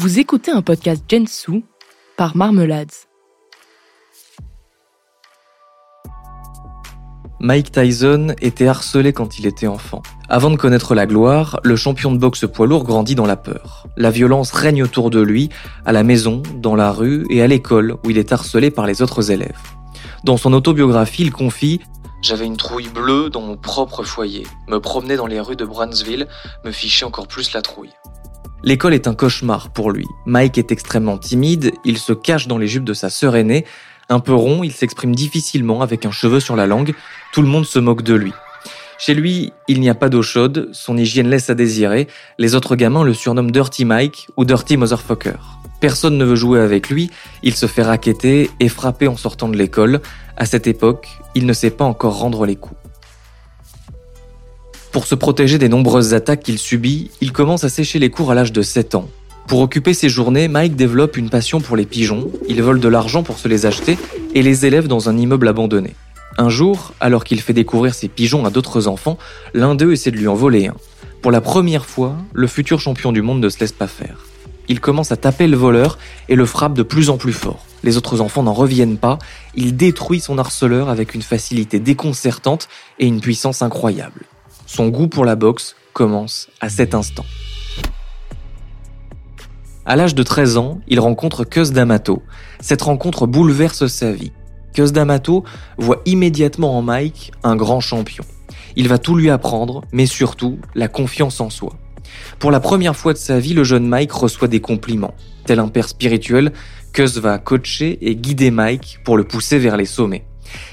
Vous écoutez un podcast Gensu par Marmelades. Mike Tyson était harcelé quand il était enfant. Avant de connaître la gloire, le champion de boxe poids lourd grandit dans la peur. La violence règne autour de lui, à la maison, dans la rue et à l'école où il est harcelé par les autres élèves. Dans son autobiographie, il confie J'avais une trouille bleue dans mon propre foyer. Me promener dans les rues de Brownsville me fichait encore plus la trouille. L'école est un cauchemar pour lui. Mike est extrêmement timide, il se cache dans les jupes de sa sœur aînée, un peu rond, il s'exprime difficilement avec un cheveu sur la langue, tout le monde se moque de lui. Chez lui, il n'y a pas d'eau chaude, son hygiène laisse à désirer, les autres gamins le surnomment Dirty Mike ou Dirty Motherfucker. Personne ne veut jouer avec lui, il se fait raqueter et frapper en sortant de l'école. À cette époque, il ne sait pas encore rendre les coups. Pour se protéger des nombreuses attaques qu'il subit, il commence à sécher les cours à l'âge de 7 ans. Pour occuper ses journées, Mike développe une passion pour les pigeons, il vole de l'argent pour se les acheter et les élève dans un immeuble abandonné. Un jour, alors qu'il fait découvrir ses pigeons à d'autres enfants, l'un d'eux essaie de lui en voler un. Pour la première fois, le futur champion du monde ne se laisse pas faire. Il commence à taper le voleur et le frappe de plus en plus fort. Les autres enfants n'en reviennent pas, il détruit son harceleur avec une facilité déconcertante et une puissance incroyable. Son goût pour la boxe commence à cet instant. À l'âge de 13 ans, il rencontre Cus D'Amato. Cette rencontre bouleverse sa vie. Cus D'Amato voit immédiatement en Mike un grand champion. Il va tout lui apprendre, mais surtout la confiance en soi. Pour la première fois de sa vie, le jeune Mike reçoit des compliments. Tel un père spirituel, Cus va coacher et guider Mike pour le pousser vers les sommets.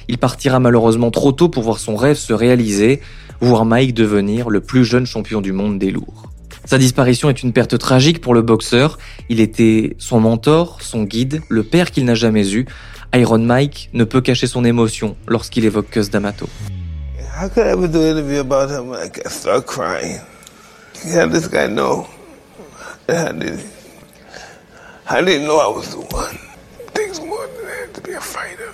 Il partira malheureusement trop tôt pour voir son rêve se réaliser, voir Mike devenir le plus jeune champion du monde des lourds. Sa disparition est une perte tragique pour le boxeur. Il était son mentor, son guide, le père qu'il n'a jamais eu. Iron Mike ne peut cacher son émotion lorsqu'il évoque Cus D'Amato. How could I ever do an interview about him? And I start crying? I didn't know? I was the one? Takes more than that to be a fighter.